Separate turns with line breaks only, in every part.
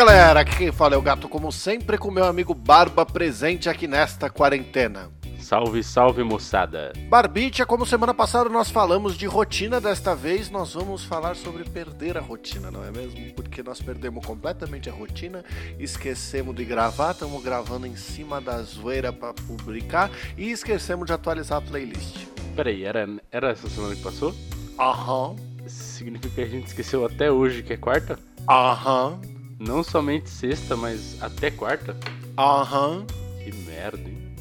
galera, aqui quem fala é o Gato, como sempre, com meu amigo Barba presente aqui nesta quarentena.
Salve, salve, moçada.
Barbicha, como semana passada nós falamos de rotina, desta vez nós vamos falar sobre perder a rotina, não é mesmo? Porque nós perdemos completamente a rotina, esquecemos de gravar, estamos gravando em cima da zoeira para publicar e esquecemos de atualizar a playlist.
Peraí, era, era essa semana que passou?
Aham,
Significa que a gente esqueceu até hoje, que é quarta?
aham,
Não somente sexta, mas até quarta?
aham.
Que merda, hein?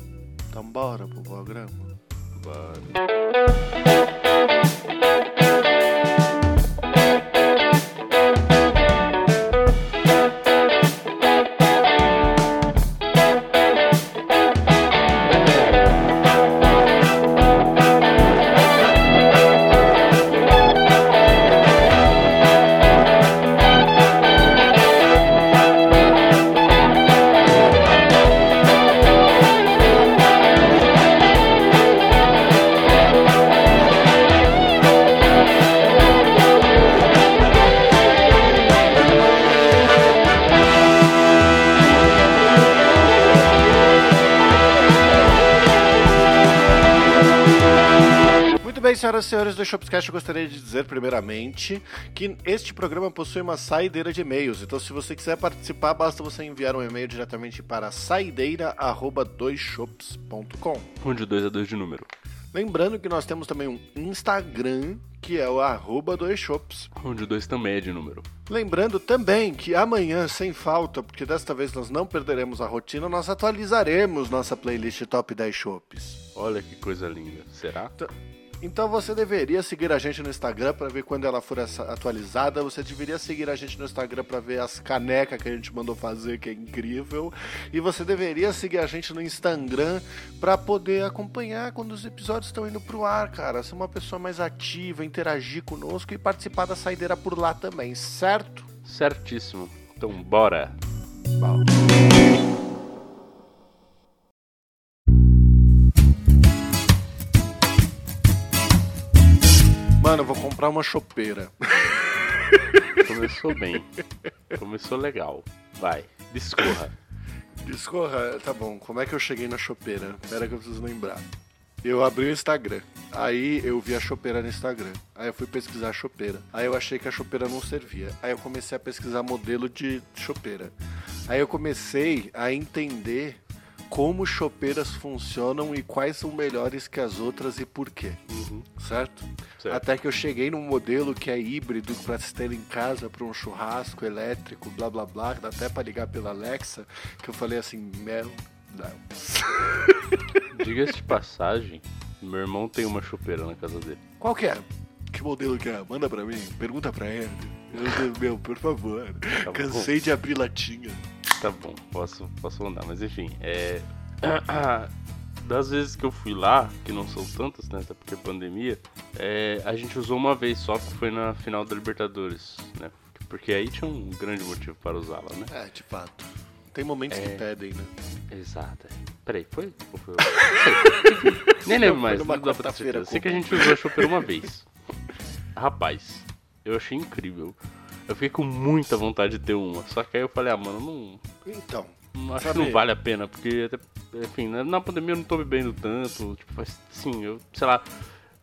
Então bora pro programa.
Bora.
Senhoras e senhores do Shopscast, eu gostaria de dizer primeiramente que este programa possui uma saideira de e-mails. Então, se você quiser participar, basta você enviar um e-mail diretamente para saideira@doisshops.com.
Um de dois a dois de número.
Lembrando que nós temos também um Instagram, que é o arroba doisshops.
Um de dois também é de número.
Lembrando também que amanhã, sem falta, porque desta vez nós não perderemos a rotina, nós atualizaremos nossa playlist Top 10 Shops.
Olha que coisa linda. Será?
Então você deveria seguir a gente no Instagram para ver quando ela for atualizada. Você deveria seguir a gente no Instagram para ver as canecas que a gente mandou fazer, que é incrível. E você deveria seguir a gente no Instagram para poder acompanhar quando os episódios estão indo pro ar, cara. Ser uma pessoa mais ativa, interagir conosco e participar da saideira por lá também, certo?
Certíssimo. Então, bora.
Bom. Mano, eu vou comprar uma chopeira.
Começou bem. Começou legal. Vai, discorra.
Discorra, tá bom. Como é que eu cheguei na chopeira? Pera que eu preciso lembrar. Eu abri o Instagram. Aí eu vi a chopeira no Instagram. Aí eu fui pesquisar a chopeira. Aí eu achei que a chopeira não servia. Aí eu comecei a pesquisar modelo de chopeira. Aí eu comecei a entender como chopeiras funcionam e quais são melhores que as outras e por quê.
Uhum.
Certo?
Certo.
Até que eu cheguei num modelo que é híbrido para se ter em casa para um churrasco elétrico, blá blá blá, dá até para ligar pela Alexa, que eu falei assim, Deus.
Diga-se de passagem, meu irmão tem uma chopeira na casa dele.
Qual que é? Que modelo que é? Manda pra mim, pergunta pra ele. Meu, meu, por favor.
Tá bom.
Cansei de abrir latinha.
Tá bom, posso, posso mandar, mas enfim, é. Das vezes que eu fui lá, que não são tantas, né? Até porque é pandemia, é, a gente usou uma vez só, que foi na final da Libertadores, né? Porque aí tinha um grande motivo para usá-la, né?
É, de fato. Tem momentos
É.
que pedem, né?
Exato. é. Peraí, foi? Ou foi? Nem lembro mais. Não dá pra ter certeza. Sei que a gente usou a chopeira uma vez. Rapaz, eu achei incrível. Eu fiquei com muita vontade de ter uma. Só que aí eu falei, ah, mano, não,
Então,
não acho que não vale a pena, porque, até, enfim, na- na pandemia eu não tô bebendo tanto. Tipo, faz, assim, eu, sei lá,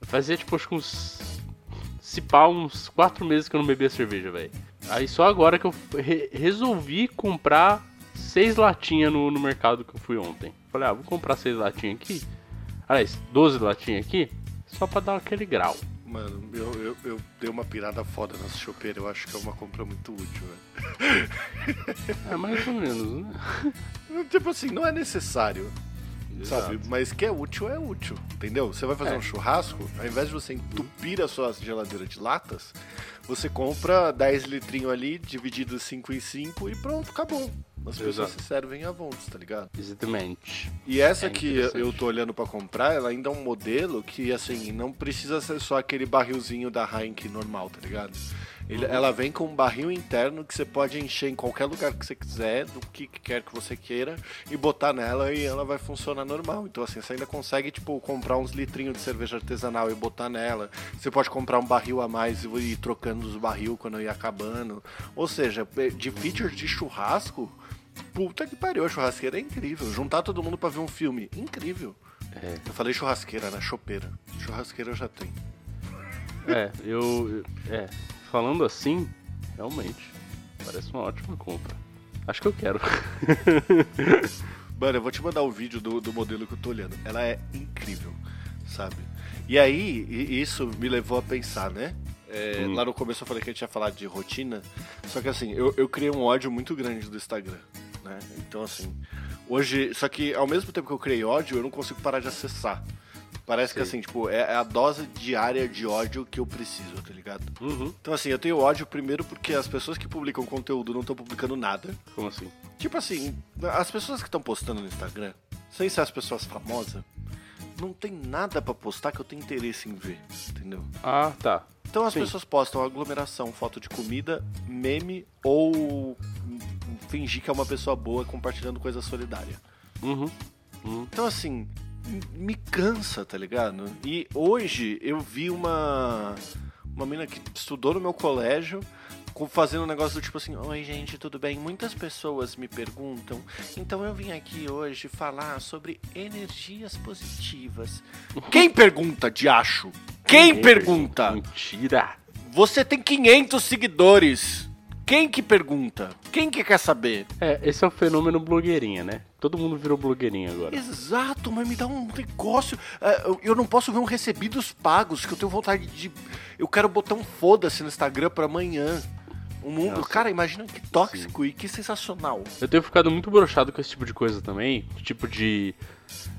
fazia tipo, acho que uns. Se pá, uns 4 meses que eu não bebia cerveja, velho. Aí só agora que eu re- resolvi comprar seis latinhas no, no mercado que eu fui ontem. Falei, ah, vou comprar seis latinhas aqui. Aliás, 12 latinhas aqui, só pra dar aquele grau.
Mano, eu, eu, eu dei uma pirada foda nessa chopeira. Eu acho que é uma compra muito útil, velho.
É mais ou menos, né?
Tipo assim, não é necessário. Sabe?
Exato.
Mas que é útil, é útil. Entendeu? Você vai fazer
É.
um churrasco, ao invés de você entupir a sua geladeira de latas, você compra 10 litrinhos ali, dividido 5 em 5 e pronto, acabou. As pessoas
Exato.
se servem à vontade, tá ligado?
Exatamente.
E essa
É
que eu tô olhando pra comprar, ela ainda é um modelo que, assim, não precisa ser só aquele barrilzinho da Heineken normal, tá ligado? Ele- Ela vem com um barril interno que você pode encher em qualquer lugar que você quiser, do que quer que você queira, e botar nela e ela vai funcionar normal. Então, assim, você ainda consegue, tipo, comprar uns litrinhos de cerveja artesanal e botar nela. Você pode comprar um barril a mais e ir trocando os barril quando ir acabando. Ou seja, de feature de churrasco, puta que pariu, a churrasqueira é incrível. Juntar todo mundo pra ver um filme, incrível.
É.
Eu falei churrasqueira, né? Chopeira. Churrasqueira eu já tenho.
É, eu. É, falando assim, realmente, parece uma ótima compra. Acho que eu quero.
Mano, eu vou te mandar o vídeo do, do modelo que eu tô olhando. Ela é incrível, sabe? E aí, isso me levou a pensar, né? É,
Hum.
Lá no começo eu falei que a gente ia falar de rotina. Só que assim, eu, eu criei um ódio muito grande do Instagram, né? Então assim, hoje. Só que ao mesmo tempo que eu criei ódio, eu não consigo parar de acessar. Parece que
Sei.
assim, tipo, é é a dose diária de ódio que eu preciso, tá ligado?
Uhum.
Então assim, eu tenho ódio primeiro porque as pessoas que publicam conteúdo não estão publicando nada.
Como assim?
Tipo assim, as pessoas que estão postando no Instagram, sem ser as pessoas famosas, não tem nada pra postar que eu tenho interesse em ver, entendeu?
Ah, tá.
Então as
Sim.
pessoas postam aglomeração, foto de comida, meme ou fingir que é uma pessoa boa compartilhando coisa solidária.
Uhum. Uhum.
Então assim, me cansa, tá ligado? E hoje eu vi uma uma menina que estudou no meu colégio co- fazendo um negócio do tipo assim, oi gente, tudo bem? Muitas pessoas me perguntam, então eu vim aqui hoje falar sobre energias positivas. Quem pergunta, diacho? Quem
Ninguém
pergunta?
Mentira!
Você tem 500 seguidores. Quem que pergunta? Quem que quer saber?
É, esse é o fenômeno blogueirinha, né? Todo mundo virou blogueirinha agora.
Exato, mas me dá um negócio. é, eu- não posso ver um recebidos pagos, que eu tenho vontade de. Eu quero botar um foda-se no Instagram pra amanhã. O mundo.
Nossa.
Cara, imagina que tóxico e que sensacional.
Eu tenho ficado muito brochado com esse tipo de coisa também. Tipo de.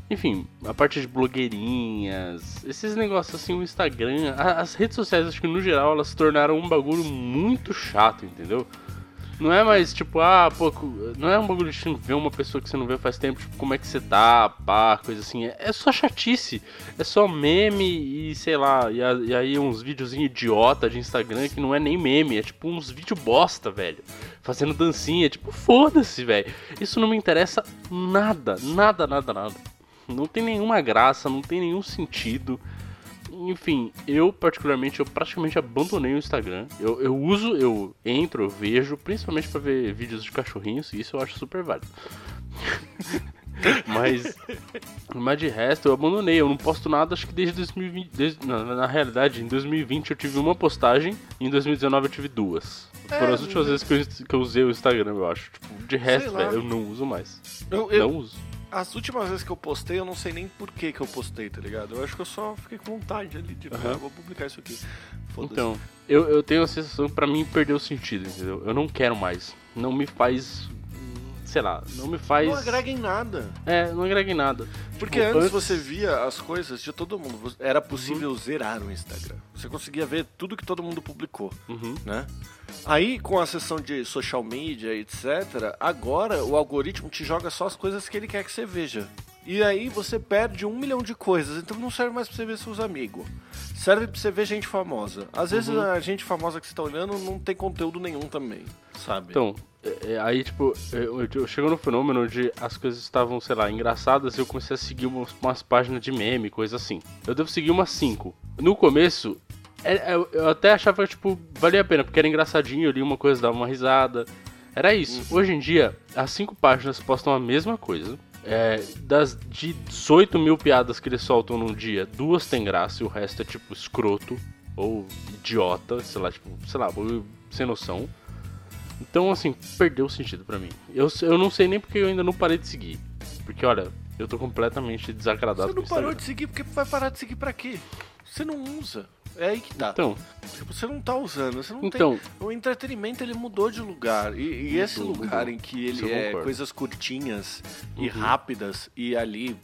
Enfim, a parte de blogueirinhas, esses negócios assim, o Instagram, a- as redes sociais, acho que no geral elas se tornaram um bagulho muito chato, entendeu? Não é mais tipo, ah, pô, não é um bagulho de ver uma pessoa que você não vê faz tempo, tipo, como é que você tá, pá, coisa assim. É, é só chatice. É só meme e sei lá, e, a- e aí uns videozinhos idiota de Instagram que não é nem meme, é tipo uns vídeos bosta, velho. Fazendo dancinha, tipo, foda-se, velho. Isso não me interessa nada, nada, nada, nada. Não tem nenhuma graça, não tem nenhum sentido. Enfim, eu particularmente, eu praticamente abandonei o Instagram. Eu, eu uso, eu entro, eu vejo, principalmente pra ver vídeos de cachorrinhos, e isso eu acho super válido. mas, mas de resto, eu abandonei. Eu não posto nada, acho que desde 2020. desde- na, na realidade, em 2020 eu tive uma postagem, e em 2019 eu tive duas. Foram
É,
as últimas vezes que eu, que eu usei o Instagram, eu acho. Tipo, de resto, velho, eu não uso mais.
Eu, eu-
Não uso.
As últimas vezes que eu postei, eu não sei nem por que, que eu postei, tá ligado? Eu acho que eu só fiquei com vontade ali de.
Aham.
Ah, vou publicar isso aqui.
Então, eu, eu tenho a sensação que pra mim perdeu o sentido, entendeu? Eu não quero mais. Não me faz. Sei lá, não me faz.
Não agrega em nada.
É, não agrega em nada.
Porque
Tipo,
antes você via as coisas de todo mundo. Era possível zerar o Instagram. Você conseguia ver tudo que todo mundo publicou,
Uhum.
né? Aí, com a seção de social media, etc., agora o algoritmo te joga só as coisas que ele quer que você veja. E aí você perde um milhão de coisas. Então não serve mais pra você ver seus amigos. Serve pra você ver gente famosa. Às vezes
Uhum.
a gente famosa que você tá olhando não tem conteúdo nenhum também, sabe?
Então, é, é, aí, tipo, eu, eu, eu chego no fenômeno onde as coisas estavam, sei lá, engraçadas e eu comecei a seguir umas, umas páginas de meme, coisa assim. Eu devo seguir umas 5. No começo, é- é, eu, eu até achava que, tipo, valia a pena, porque era engraçadinho, eu li uma coisa, dava uma risada. Era isso. Hoje em dia, as cinco páginas postam a mesma coisa. É, das de 18 mil piadas que eles soltam num dia, duas tem graça e o resto é tipo escroto ou idiota, sei lá, tipo, sei lá, sem noção. Então, assim, perdeu o sentido pra mim. Eu, eu não sei nem porque eu ainda não parei de seguir. Porque, olha, eu tô completamente desagradado
Você
com
não
o
parou de seguir porque vai parar de seguir pra quê? Você não usa. É aí que tá.
Então,
Tipo, você não tá usando, você não
então,
tem. O entretenimento ele mudou de lugar. E, e esse
Mudou,
lugar
mudou.
em que
Isso
ele é
concordo.
coisas curtinhas e
Uhum.
rápidas e ali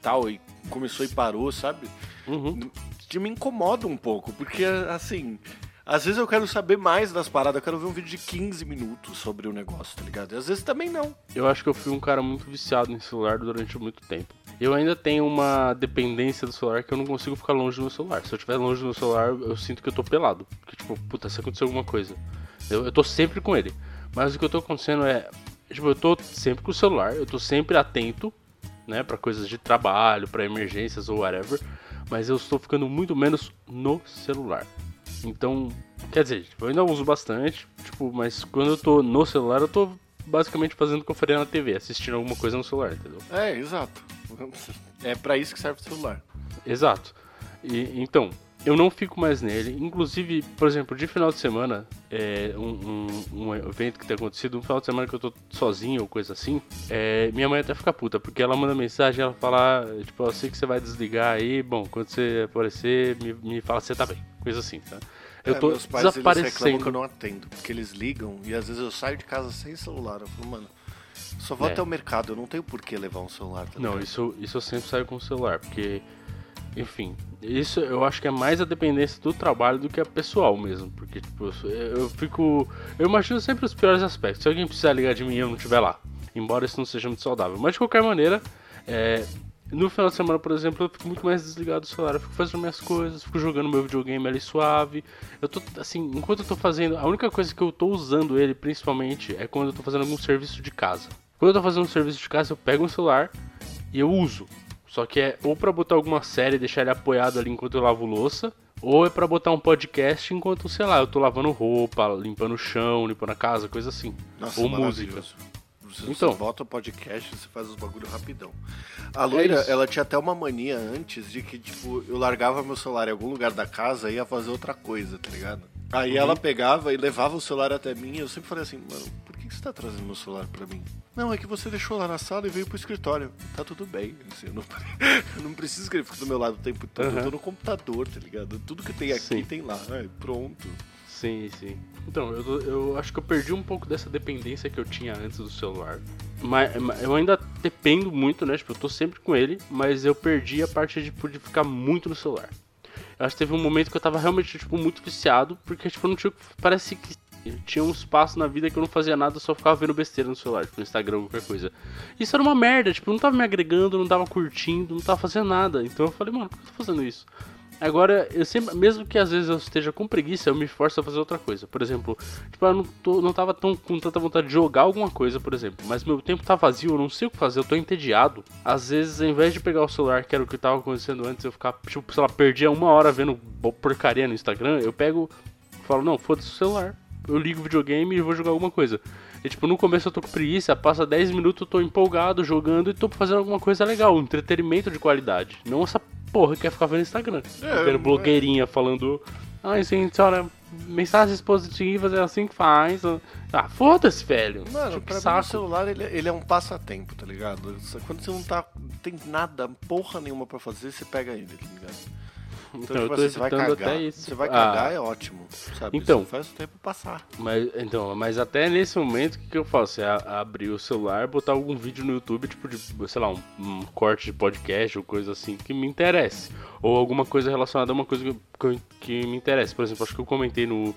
tal, e começou e parou, sabe?
uhum,
Que me incomoda um pouco, porque assim. Às vezes eu quero saber mais das paradas, eu quero ver um vídeo de 15 minutos sobre o negócio, tá ligado? E às vezes também não.
eu acho que eu fui um cara muito viciado em celular durante muito tempo. Eu ainda tenho uma dependência do celular que eu não consigo ficar longe do meu celular. Se eu estiver longe do meu celular, eu sinto que eu tô pelado. Que tipo, puta, se acontecer alguma coisa. Eu, eu tô sempre com ele. Mas o que eu tô acontecendo é. Tipo, eu tô sempre com o celular, eu tô sempre atento, né, para coisas de trabalho, para emergências ou whatever. Mas eu estou ficando muito menos no celular. Então, quer dizer, tipo, eu ainda uso bastante, tipo, mas quando eu tô no celular, eu tô basicamente fazendo faria na TV, assistindo alguma coisa no celular, entendeu?
É, exato. É para isso que serve o celular.
Exato. E, então, eu não fico mais nele. Inclusive, por exemplo, de final de semana, é, um, um, um, evento que tem acontecido, um final de semana que eu tô sozinho ou coisa assim, é, minha mãe até fica puta, porque ela manda mensagem, ela fala, tipo, eu sei que você vai desligar aí, bom, quando você aparecer, me, me fala se você tá bem. Coisa assim, tá?
Eu é, tô meus pais, desaparecendo. Eles reclamam que eu não atendo, porque eles ligam e às vezes eu saio de casa sem celular. Eu falo, mano, só vou é. até o mercado, eu não tenho por que levar um celular. Tá
não, isso, isso eu sempre saio com o celular, porque, enfim, isso eu acho que é mais a dependência do trabalho do que a pessoal mesmo. Porque, tipo, eu fico. Eu imagino sempre os piores aspectos. Se alguém precisar ligar de mim e eu não estiver lá. Embora isso não seja muito saudável. Mas de qualquer maneira, é, no final de semana, por exemplo, eu fico muito mais desligado do celular. Eu fico fazendo minhas coisas, fico jogando meu videogame ali suave. Eu tô, assim, enquanto eu tô fazendo. A única coisa que eu tô usando ele, principalmente, é quando eu tô fazendo algum serviço de casa. Quando eu tô fazendo um serviço de casa, eu pego um celular e eu uso. Só que é ou para botar alguma série e deixar ele apoiado ali enquanto eu lavo louça, ou é para botar um podcast enquanto, sei lá, eu tô lavando roupa, limpando o chão, limpando a casa, coisa assim.
Nossa, ou música. Você, então, você bota o podcast, você faz os bagulho rapidão. A loira, é ela tinha até uma mania antes de que, tipo, eu largava meu celular em algum lugar da casa e ia fazer outra coisa, tá ligado? Aí uhum. ela pegava e levava o celular até mim e eu sempre falei assim, mano, por que, você tá trazendo meu celular pra mim? Não, é que você deixou lá na sala e veio pro escritório. Tá tudo bem. Assim, eu, não, eu não preciso que ele fique do meu lado o tempo todo. Uhum. Eu tô no computador, tá ligado? Tudo que tem aqui Sim. tem lá. É, pronto.
Sim, sim. Então, eu, eu acho que eu perdi um pouco dessa dependência que eu tinha antes do celular. Mas eu ainda dependo muito, né? Tipo, eu tô sempre com ele, mas eu perdi a parte de, de ficar muito no celular. Eu acho que teve um momento que eu tava realmente, tipo, muito viciado, porque, tipo, não tinha. Parece que tinha um espaço na vida que eu não fazia nada, só ficava vendo besteira no celular, tipo, no Instagram, qualquer coisa. Isso era uma merda, tipo, não tava me agregando, não tava curtindo, não tava fazendo nada. Então eu falei, mano, por que eu tô fazendo isso? Agora, eu sempre, mesmo que às vezes eu esteja com preguiça, eu me forço a fazer outra coisa. Por exemplo, tipo, eu não, tô, não tava tão, com tanta vontade de jogar alguma coisa, por exemplo, mas meu tempo tá vazio, eu não sei o que fazer, eu tô entediado. Às vezes, ao invés de pegar o celular, que era o que tava acontecendo antes, eu ficar, tipo, sei lá, perdia uma hora vendo porcaria no Instagram, eu pego, falo, não, foda-se o celular. Eu ligo o videogame e vou jogar alguma coisa. E tipo, no começo eu tô com preguiça, passa 10 minutos eu tô empolgado jogando e tô fazendo alguma coisa legal, um entretenimento de qualidade. Não essa porra quer ficar vendo Instagram. É, vendo blogueirinha é... falando. Ai, gente, olha, mensagens positivas é assim que faz. Ah, foda-se, velho.
Mano, tipo, pra saco. mim o celular ele, ele, é um passatempo, tá ligado? Quando você não tá. tem nada, porra nenhuma pra fazer, você pega ele, tá ligado? Então, então tipo assim, você vai cagar. Até isso. Você vai cagar, ah. é ótimo. Sabe?
Então,
faz o tempo passar.
Mas, então, mas até nesse momento, o que, que eu faço? É abrir o celular, botar algum vídeo no YouTube, tipo, de, sei lá, um, um, corte de podcast ou coisa assim que me interesse. Ou alguma coisa relacionada a uma coisa que, que, que me interessa. Por exemplo, acho que eu comentei no,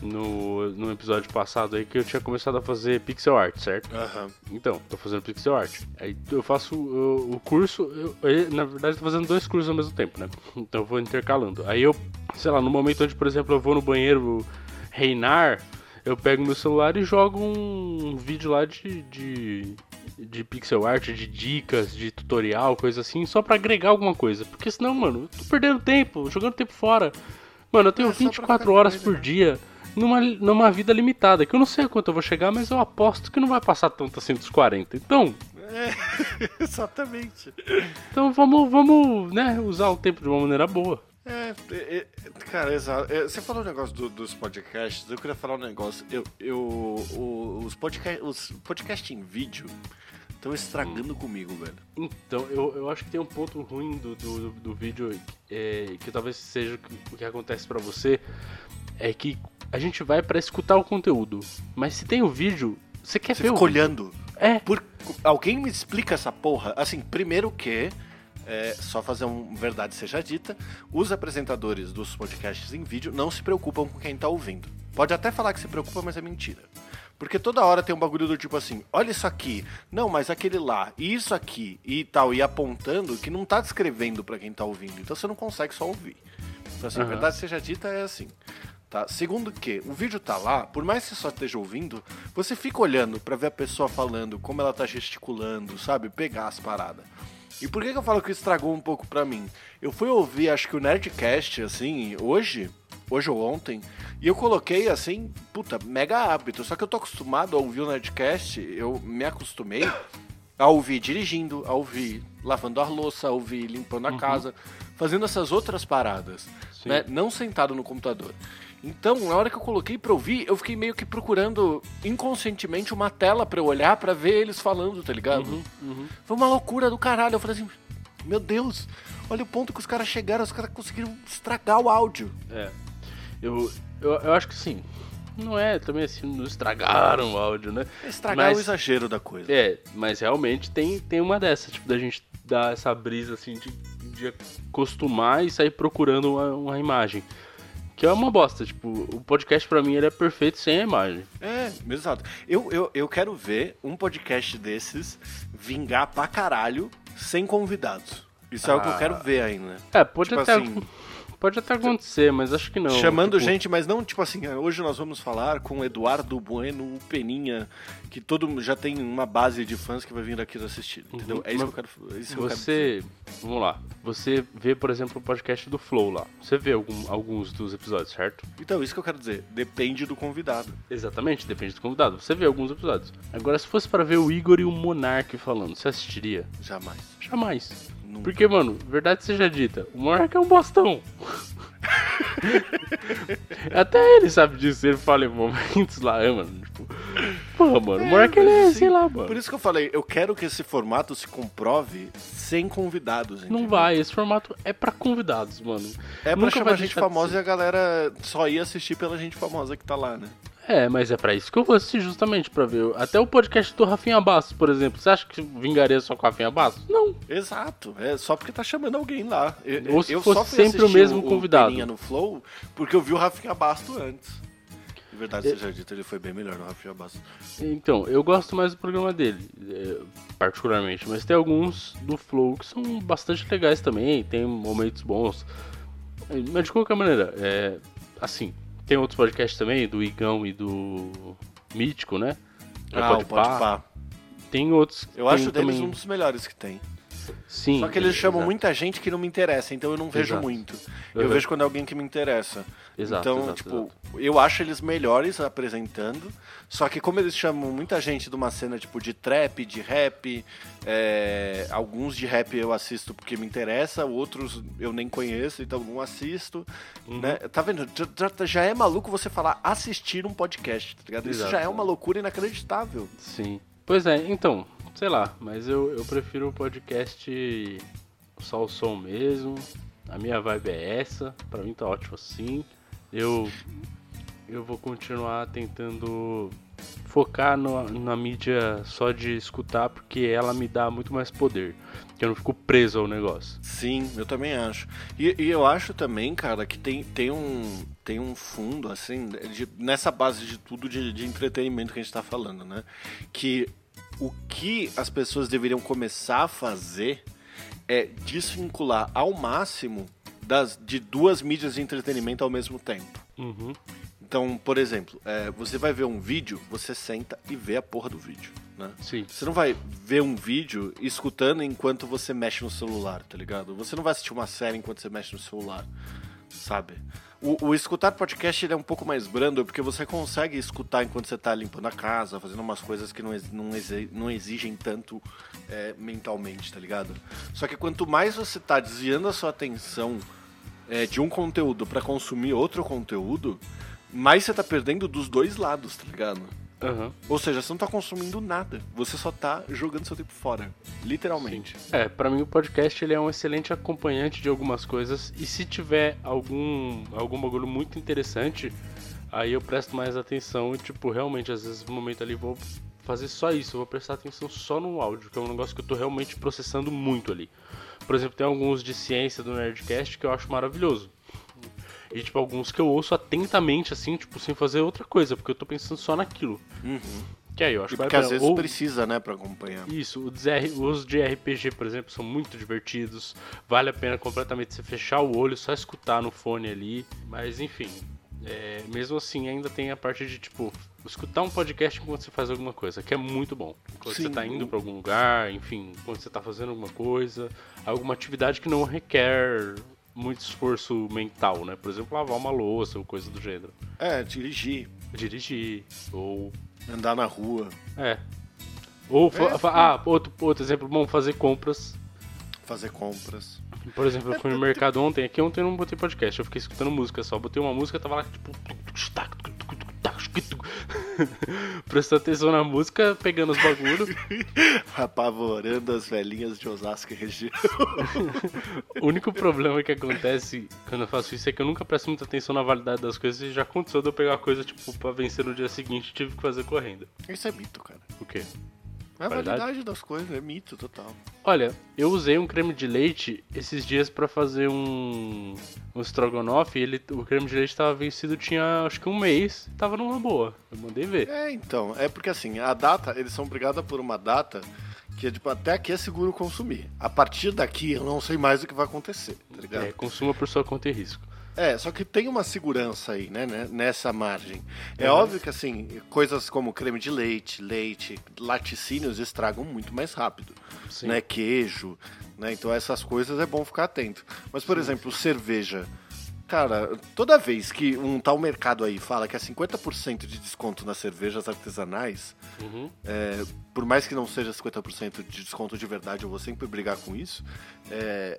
no, no episódio passado aí que eu tinha começado a fazer pixel art, certo?
Uhum.
Então, tô fazendo pixel art. Aí eu faço o, o curso, eu, eu, na verdade tô fazendo dois cursos ao mesmo tempo, né? Então eu vou intercalando. Aí eu, sei lá, no momento onde, por exemplo, eu vou no banheiro reinar, eu pego meu celular e jogo um vídeo lá de, de, de pixel art, de dicas, de tutorial, coisa assim, só para agregar alguma coisa. Porque senão, mano, eu tô perdendo tempo, jogando tempo fora. Mano, eu tenho é 24 horas por dia numa, numa vida limitada, que eu não sei quanto eu vou chegar, mas eu aposto que não vai passar tanto assim dos 40. Então.
É, exatamente.
Então vamos, vamos né, usar o tempo de uma maneira boa.
É, é, é cara, exato. É, você falou o um negócio do, dos podcasts, eu queria falar um negócio. Eu, eu, os, podcast, os podcasts em vídeo estão estragando hum. comigo, velho.
Então, eu, eu acho que tem um ponto ruim do, do, do vídeo é, que talvez seja o que acontece para você. É que a gente vai para escutar o conteúdo. Mas se tem o vídeo, você quer você ver
fica
o
olhando.
É.
Por... Alguém me explica essa porra? Assim, primeiro que. É, só fazer uma verdade seja dita, os apresentadores dos podcasts em vídeo não se preocupam com quem está ouvindo. Pode até falar que se preocupa, mas é mentira. Porque toda hora tem um bagulho do tipo assim, olha isso aqui, não, mas aquele lá, e isso aqui, e tal, e apontando que não tá descrevendo para quem tá ouvindo. Então você não consegue só ouvir. Então, assim,
Uhum.
a verdade seja dita, é assim. Tá? Segundo que o vídeo tá lá, por mais que você só esteja ouvindo, você fica olhando pra ver a pessoa falando, como ela tá gesticulando, sabe? Pegar as paradas. E por que, que eu falo que estragou um pouco pra mim? Eu fui ouvir, acho que o Nerdcast, assim, hoje, hoje ou ontem, e eu coloquei, assim, puta, mega hábito. Só que eu tô acostumado a ouvir o Nerdcast, eu me acostumei a ouvir dirigindo, a ouvir lavando a louça, a ouvir limpando a casa, fazendo essas outras paradas, né? Não sentado no computador. Então, na hora que eu coloquei pra ouvir, eu fiquei meio que procurando inconscientemente uma tela pra eu olhar pra ver eles falando, tá ligado? Foi uma loucura do caralho. Eu falei assim, meu Deus, olha o ponto que os caras chegaram, os caras conseguiram estragar o áudio.
É. Eu, eu, eu acho que sim. Não é também assim, não estragaram o áudio, né?
Estragar
Mas-
o exagero da coisa.
É, mas realmente tem, tem uma dessa, tipo, da gente dar essa brisa assim de, de acostumar e sair procurando uma, uma imagem. Que é uma bosta, tipo, o podcast pra mim ele é perfeito sem a imagem.
É, exato. Eu, eu, eu quero ver um podcast desses vingar pra caralho sem convidados. Isso é o que eu
Ah.
quero ver ainda.
É, pode
Tipo
até.
assim,
pode até acontecer, mas acho que não.
Chamando
tipo,
gente, mas não tipo assim, hoje nós vamos falar com o Eduardo Bueno, o Peninha, que todo já tem uma base de fãs que vai vir aqui assistir, entendeu?
Uhum.
É isso
Mas
que eu quero, é isso que eu quero.
Você. Vamos lá. Você vê, por exemplo, o podcast do Flow lá. Você vê algum- alguns dos episódios, certo?
Então, isso que eu quero dizer, depende do convidado.
Exatamente, depende do convidado. Você vê alguns episódios. Agora, se fosse pra ver o Igor e o Monark falando, você assistiria?
Jamais.
Jamais.
Nunca.
Porque, mano, verdade seja dita, o Monark é um bostão. Até ele sabe disso, ele fala em momentos lá, é, mano. Tipo, porra, mano, o Monark ele é,
Assim,
sei lá, mano.
Por isso que eu falei, eu quero que esse formato se comprove sem convidados,
Não
entendeu?
vai, esse formato é pra convidados, mano.
É pra
Nunca
chamar gente famosa e a galera só ia assistir pela gente famosa que tá lá, né?
É, mas é pra isso que eu vou assistir justamente pra ver. Até o podcast do Rafinha Bastos, por exemplo. Você acha que vingaria só com o Rafinha Bastos? Não.
Exato, é só porque tá chamando alguém lá. Eu,
Ou se
eu
fosse
só fui
sempre o mesmo convidado.
Peninha no Flow porque eu vi o Rafinha Basto antes. De verdade seja dito, ele foi bem melhor no Rafinha Basto.
Então, eu gosto mais do programa dele, é, particularmente. Mas tem alguns do Flow que são bastante legais também, tem momentos bons. É, Mas de qualquer maneira, é, assim, tem outros podcasts também, do Igão e do Mítico, né? É
Ah,
Pode
o Pode
Pá.
Pá.
Tem outros. que
Eu
tem
acho deles
também...
um dos melhores que tem.
Sim.
Só que eles chamam
exato.
muita gente que não me interessa, então eu não vejo
Exato.
muito. Eu
Uhum.
vejo quando é alguém que me interessa.
Exato,
então, tipo, eu acho eles melhores apresentando. Só que como eles chamam muita gente de uma cena tipo de trap, de rap, é, alguns de rap eu assisto porque me interessa, outros eu nem conheço, então não assisto.
Uhum.
Né? Tá vendo? Já, é maluco você falar assistir um podcast, tá ligado? Isso já é uma loucura inacreditável.
Sim. Pois é, então, sei lá, mas eu, eu prefiro o podcast só o som mesmo. A minha vibe é essa, pra mim tá ótimo assim. Eu eu vou continuar tentando focar no- na mídia só de escutar, porque ela me dá muito mais poder. Que eu não fico preso ao negócio.
Sim, eu também acho. E, e eu acho também, cara, que tem, tem, um, tem um fundo, assim, de- nessa base de tudo de, de entretenimento que a gente tá falando, né? Que o que as pessoas deveriam começar a fazer é desvincular ao máximo das, de duas mídias de entretenimento ao mesmo tempo.
Uhum.
Então, por exemplo, é, você vai ver um vídeo, você senta e vê a porra do vídeo, né?
Sim.
Você não vai ver um vídeo escutando enquanto você mexe no celular, tá ligado? Você não vai assistir uma série enquanto você mexe no celular, sabe? O, o escutar podcast ele é um pouco mais brando porque você consegue escutar enquanto você tá limpando a casa, fazendo umas coisas que não, não, não exigem tanto é, mentalmente, tá ligado? Só que quanto mais você tá desviando a sua atenção é, de um conteúdo pra consumir outro conteúdo, mais você tá perdendo dos dois lados, tá ligado?
Aham.
Ou seja, você não tá consumindo nada. Você só tá jogando seu tempo fora. Literalmente.
É, pra mim o podcast ele é um excelente acompanhante de algumas coisas e se tiver algum algum bagulho muito interessante, aí eu presto mais atenção e tipo, realmente às vezes no momento ali vou fazer só isso, vou prestar atenção só no áudio, que é um negócio que eu tô realmente processando muito ali. Por exemplo, tem alguns de ciência do Nerdcast que eu acho maravilhoso. E, tipo, alguns que eu ouço atentamente, assim, tipo, sem fazer outra coisa, porque eu tô pensando só naquilo.
Uhum.
Que aí eu acho
E porque às vezes
Ou-
precisa, né, pra acompanhar.
Isso, os, R- os de RPG, por exemplo, são muito divertidos. Vale a pena completamente você fechar o olho, só escutar no fone ali. Mas enfim, é, mesmo assim ainda tem a parte de tipo escutar um podcast enquanto você faz alguma coisa, que é muito bom. Quando
Sim.
você tá indo pra algum lugar, enfim, quando você tá fazendo alguma coisa, alguma atividade que não requer muito esforço mental, né? Por exemplo, lavar uma louça ou coisa do gênero.
É, dirigir,
Dirigir, ou
andar na rua,
é. Ou
É,
ah, outro, outro exemplo bom, fazer compras.
fazer compras.
Por exemplo, eu fui no mercado ontem, aqui ontem eu não botei podcast, eu fiquei escutando música só. Botei uma música, tava lá tipo. Prestando atenção na música, pegando os bagulhos.
Apavorando as velhinhas de Osasco e região.
O único problema que acontece quando eu faço isso é que eu nunca presto muita atenção na validade das coisas e já aconteceu de eu pegar coisa, tipo, pra vencer no dia seguinte e tive que fazer correndo.
Isso é mito, cara.
O quê?
É a
Validade?
das coisas, é mito total.
Olha, eu usei um creme de leite esses dias pra fazer um, um estrogonofe e ele, o creme de leite tava vencido tinha acho que um mês, tava numa boa. Eu mandei ver.
É, então, é porque assim, a data, eles são obrigados por uma data que é tipo, até aqui é seguro consumir. A partir daqui eu não sei mais o que vai acontecer, tá ligado?
É, consuma por sua conta e risco.
É, só que tem uma segurança aí, né, né, nessa margem. É
Uhum.
óbvio que, assim, coisas como creme de leite, leite, laticínios estragam muito mais rápido,
Sim.
né, queijo, né, então essas coisas é bom ficar atento. Mas, por exemplo, cerveja. Cara, toda vez que um tal mercado aí fala que é 50% de desconto nas cervejas artesanais,
Uhum.
é, por mais que não seja 50% de desconto de verdade, eu vou sempre brigar com isso. é,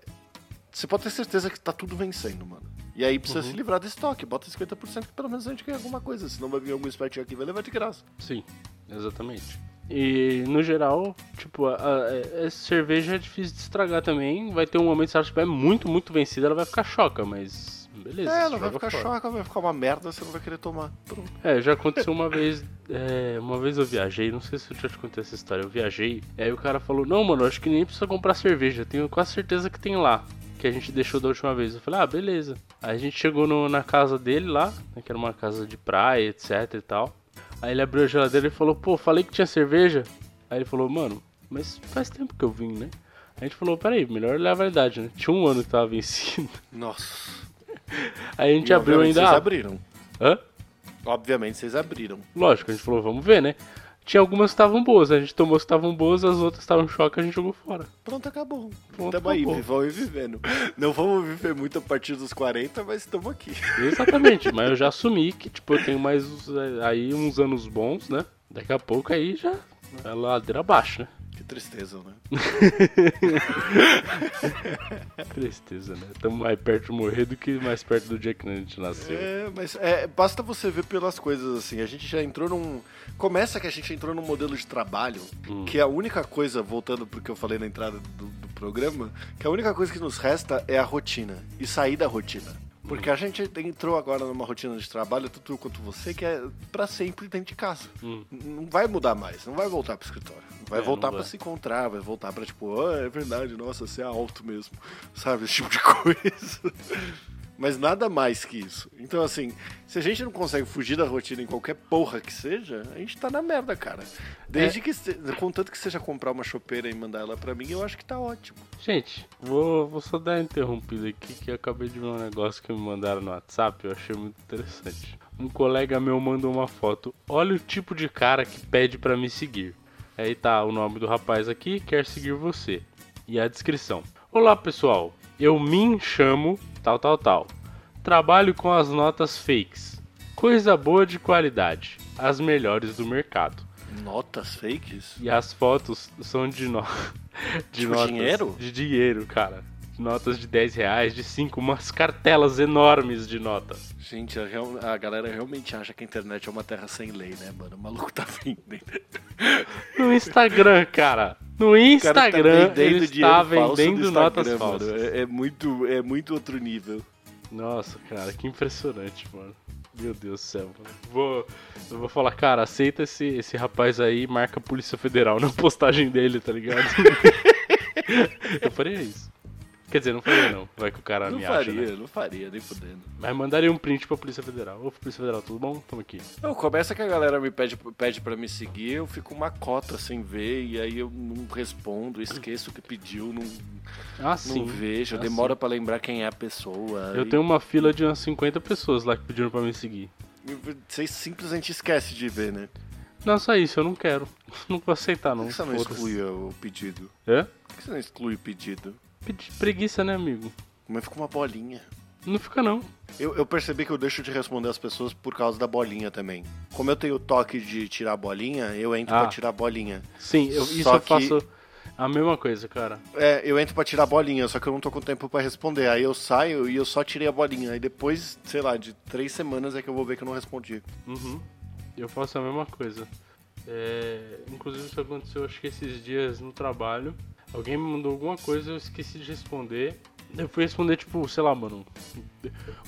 você pode ter certeza que tá tudo vencendo, mano. E aí precisa
Uhum.
se livrar do estoque. Bota 50% que pelo menos a gente ganha alguma coisa. Senão vai vir algum espertinho aqui e vai levar de graça.
Sim, exatamente. E no geral, tipo, a, a- a cerveja é difícil de estragar também. Vai ter um momento, se ela estiver muito, muito vencida, ela vai ficar choca, mas beleza.
é, ela vai ficar
fora.
choca, vai ficar uma merda, você não vai querer tomar. Pronto.
É, já aconteceu uma vez. é, uma vez eu viajei, não sei se eu já te contei essa história. Eu viajei, e aí o cara falou: Não, mano, acho que nem precisa comprar cerveja, tenho quase certeza que tem lá. Que a gente deixou da última vez. Eu falei: Ah, beleza. Aí a gente chegou no- na casa dele lá, né, que era uma casa de praia, etc e tal. Aí ele abriu a geladeira e falou: Pô, falei que tinha cerveja. Aí ele falou: Mano, mas faz tempo que eu vim, né? A gente falou: Peraí, melhor olhar a validade, né? Tinha um ano que tava vencido.
Nossa.
Aí a gente
E,
abriu ainda.
Vocês abriram.
Hã?
Obviamente vocês abriram.
Lógico, a gente falou, vamos ver, né? Tinha algumas que estavam boas, a gente tomou as que estavam boas, as outras estavam em choque, a gente jogou fora.
Pronto, acabou.
Pronto,
Tamo aí,
acabou.
vamos vivendo. Não vamos viver muito a partir dos 40, mas estamos aqui.
Exatamente, mas eu já assumi que, tipo, eu tenho mais eh, aí uns anos bons, né? Daqui a pouco aí já é ladeira abaixo, né?
Que tristeza, né?
Tristeza, né? Estamos mais perto de morrer do que mais perto do dia que a gente nasceu.
É, mas é, basta você ver pelas coisas assim. A gente já entrou num. Começa que a gente entrou num modelo de trabalho
Hum.
que a única coisa, voltando pro que eu falei na entrada do, do programa, que a única coisa que nos resta é a rotina e sair da rotina. Porque a gente entrou agora numa rotina de trabalho, tanto eu quanto você, que é pra sempre dentro de casa.
Hum.
Não vai mudar mais, não vai voltar pro escritório. Vai
É,
voltar
vai.
pra se encontrar, vai voltar pra tipo, ah, é verdade, nossa, você é alto mesmo. Sabe, esse tipo de coisa. Mas nada mais que isso. Então, assim, se a gente não consegue fugir da rotina em qualquer porra que seja, a gente tá na merda, cara. Desde
É.
que, contanto que seja comprar uma chopeira e mandar ela pra mim, eu acho que tá ótimo.
Gente, vou, vou só dar uma interrompida aqui que eu acabei de ver um negócio que me mandaram no WhatsApp, eu achei muito interessante. Um colega meu mandou uma foto. Olha o tipo de cara que pede pra me seguir. Aí tá o nome do rapaz aqui, quer seguir você. E a descrição. Olá pessoal, eu me chamo tal tal tal. Trabalho com as notas fakes. Coisa boa de qualidade, as melhores do mercado.
Notas fakes?
E as fotos são de, no... de
Tipo
notas
dinheiro?
de dinheiro, cara. Notas de 10 reais, de 5, umas cartelas enormes de nota.
Gente, a, real- a galera realmente acha que a internet é uma terra sem lei, né, mano? O maluco tá vindo.
No Instagram, cara. No
cara
Instagram,
tá
ele está vendendo
no
notas falsas.
É, é muito, é muito outro nível.
Nossa, cara, que impressionante, mano. Meu Deus do céu, mano. Vou, eu vou falar, cara, aceita esse, esse rapaz aí e marca a Polícia Federal na postagem dele, tá ligado? eu faria isso. Quer dizer, não faria não. Vai que o cara
Não
me
faria,
acha, né?
não faria, nem fudendo.
Mas mandaria um print pra Polícia Federal. Ô, Polícia Federal, tudo bom? Tamo aqui.
Não, começa que a galera me pede, pede pra me seguir, eu fico uma cota sem ver, e aí eu não respondo, esqueço o que pediu, não,
Ah,
não
sim.
vejo,
Ah,
demora pra lembrar quem é a pessoa.
Eu
e-
tenho uma fila de umas 50 pessoas lá que pediram pra me seguir.
Você simplesmente esquece de ver, né?
Não, só isso, eu não quero. Não vou aceitar,
Por
não.
que você não exclui o pedido?
Hã?
Por que você não exclui o pedido?
Preguiça, né, amigo?
Mas fica uma bolinha.
Não fica, não.
Eu, eu percebi que eu deixo de responder as pessoas por causa da bolinha também. Como eu tenho o toque de tirar a bolinha, eu entro
Ah.
pra tirar a bolinha.
Sim, eu- isso
Só
eu
que-
faço a mesma coisa, cara.
É, eu entro pra tirar a bolinha, só que eu não tô com tempo pra responder. Aí eu saio e eu só tirei a bolinha. Aí depois, sei lá, de três semanas é que eu vou ver que eu não respondi.
Uhum. Eu faço a mesma coisa. É, inclusive isso aconteceu acho que esses dias no trabalho. Alguém me mandou alguma coisa, eu esqueci de responder. Eu fui responder, tipo, sei lá, mano,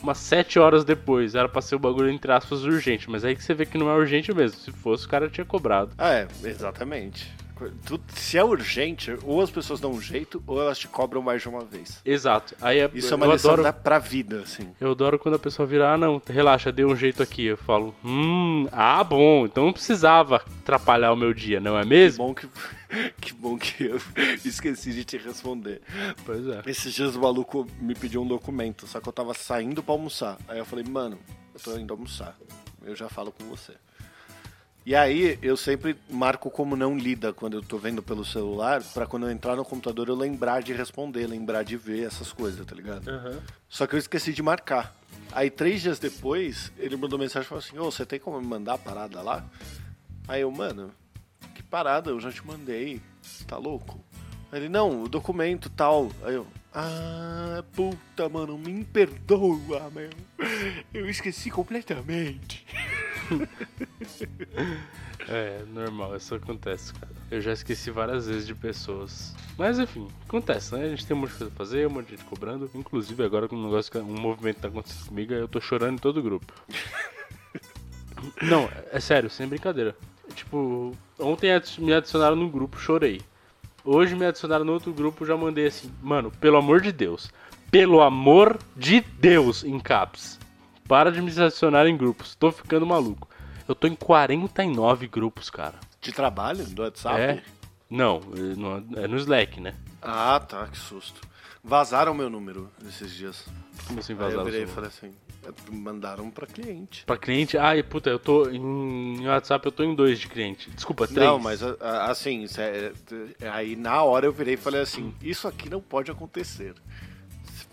umas 7 horas depois. Era pra ser o bagulho, entre aspas, urgente. Mas aí que você vê que não é urgente mesmo. Se fosse, o cara tinha cobrado.
Ah, é, exatamente. Tu- se é urgente, ou as pessoas dão um jeito, ou elas te cobram mais de uma vez.
Exato. Aí é-
Isso é uma lição
adoro,
pra vida, assim.
Eu adoro quando a pessoa vira, ah não, relaxa, dei um jeito aqui. Eu falo, hum, ah bom, então não precisava atrapalhar o meu dia, não é
Que
mesmo?
bom que, que bom que eu esqueci de te responder.
Pois é.
Esses dias o maluco me pediu um documento, só que eu tava saindo pra almoçar. Aí eu falei, mano, eu tô indo almoçar. Eu já falo com você. E aí eu sempre marco como não lida quando eu tô vendo pelo celular, pra quando eu entrar no computador eu lembrar de responder, lembrar de ver essas coisas, tá ligado?
Aham.
Só que eu esqueci de marcar. Aí três dias depois, ele mandou mensagem e falou assim, ô, você tem como me mandar a parada lá? Aí eu, mano, que parada? Eu já te mandei. Tá louco? Aí ele, não, o documento tal. Aí eu, ah, puta, mano, me perdoa, meu. Eu esqueci completamente.
É, normal, isso acontece, cara. Eu já esqueci várias vezes de pessoas. Mas enfim, acontece, né? A gente tem um monte de coisa pra fazer, um monte de gente cobrando. Inclusive, agora com um negócio, que- um movimento que tá acontecendo comigo, eu tô chorando em todo o grupo. Não, é sério, sem brincadeira. Tipo, ontem me adicionaram num grupo, chorei. Hoje me adicionaram no outro grupo, já mandei assim, mano, pelo amor de Deus. Pelo amor de Deus, em caps. Para de me adicionar em grupos, tô ficando maluco. Eu tô em 49 grupos, cara.
De trabalho? Do WhatsApp?
É? Não, é no- é no Slack, né?
Ah, tá, que susto. Vazaram meu número esses dias.
Como assim
Aí
vazar
eu virei e falei assim, mandaram pra cliente.
Pra cliente? Ai, puta, eu tô em, WhatsApp, eu tô em dois de cliente. Desculpa, três.
Não, mas assim, é- é- aí na hora eu virei e falei assim, isso aqui não pode acontecer.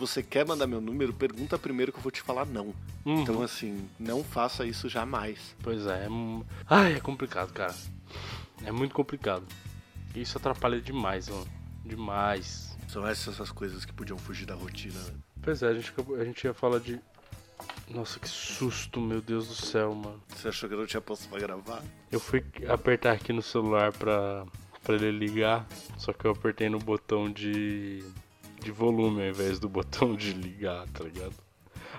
Se você quer mandar meu número, pergunta primeiro que eu vou te falar não.
Uhum.
Então assim, não faça isso jamais.
Pois é, é... Ai, é complicado, cara. É muito complicado. Isso atrapalha demais, mano. Demais.
São essas as coisas que podiam fugir da rotina. né?
Pois é, a gente, a gente ia falar de... Nossa, que susto, meu Deus do céu, mano.
Você achou que eu não tinha posto pra gravar?
Eu fui apertar aqui no celular pra, pra ele ligar, só que eu apertei no botão de, de volume ao invés do botão de ligar, tá ligado?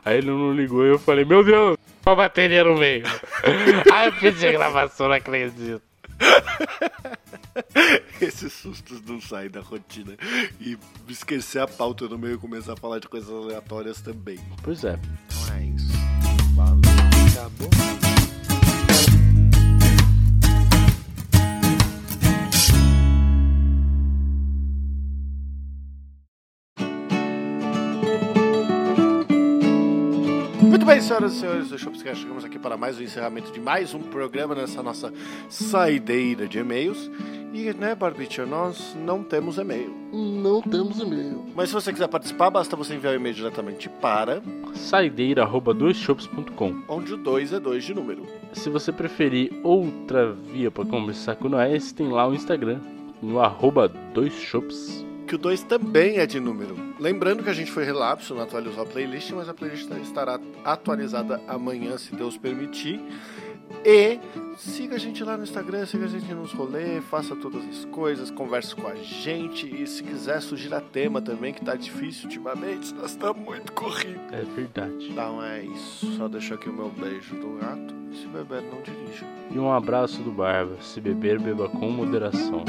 Aí ele não ligou e eu falei, meu Deus, a bateria no meio. Aí eu pedi a gravação, não acredito.
Esses sustos não saem da rotina. E esquecer a pauta no meio e começar a falar de coisas aleatórias também.
Pois é.
Então é isso. Valeu. Acabou. Senhoras e senhores do Shopscast, chegamos aqui para mais um encerramento de mais um programa nessa nossa saideira de e-mails. E, né, Barbicha, nós não temos e-mail.
Não temos e-mail.
Mas se você quiser participar, basta você enviar o e-mail diretamente para
Saideira.doisshops.com
onde o 2 é 2 de número.
Se você preferir outra via pra conversar com nós, tem lá o Instagram, no arroba doisshops.
Que o 2 também é de número. Lembrando que a gente foi relapso, não atualizou a playlist, mas a playlist estará atualizada amanhã, se Deus permitir. E siga a gente lá no Instagram, siga a gente nos rolês, faça todas as coisas, converse com a gente. E se quiser sugira tema também, que tá difícil ultimamente, nós estamos muito corridos.
É verdade.
Então é isso. Só deixo aqui o meu beijo do gato. Se beber, não dirija.
E um abraço do Barba. Se beber, beba com moderação.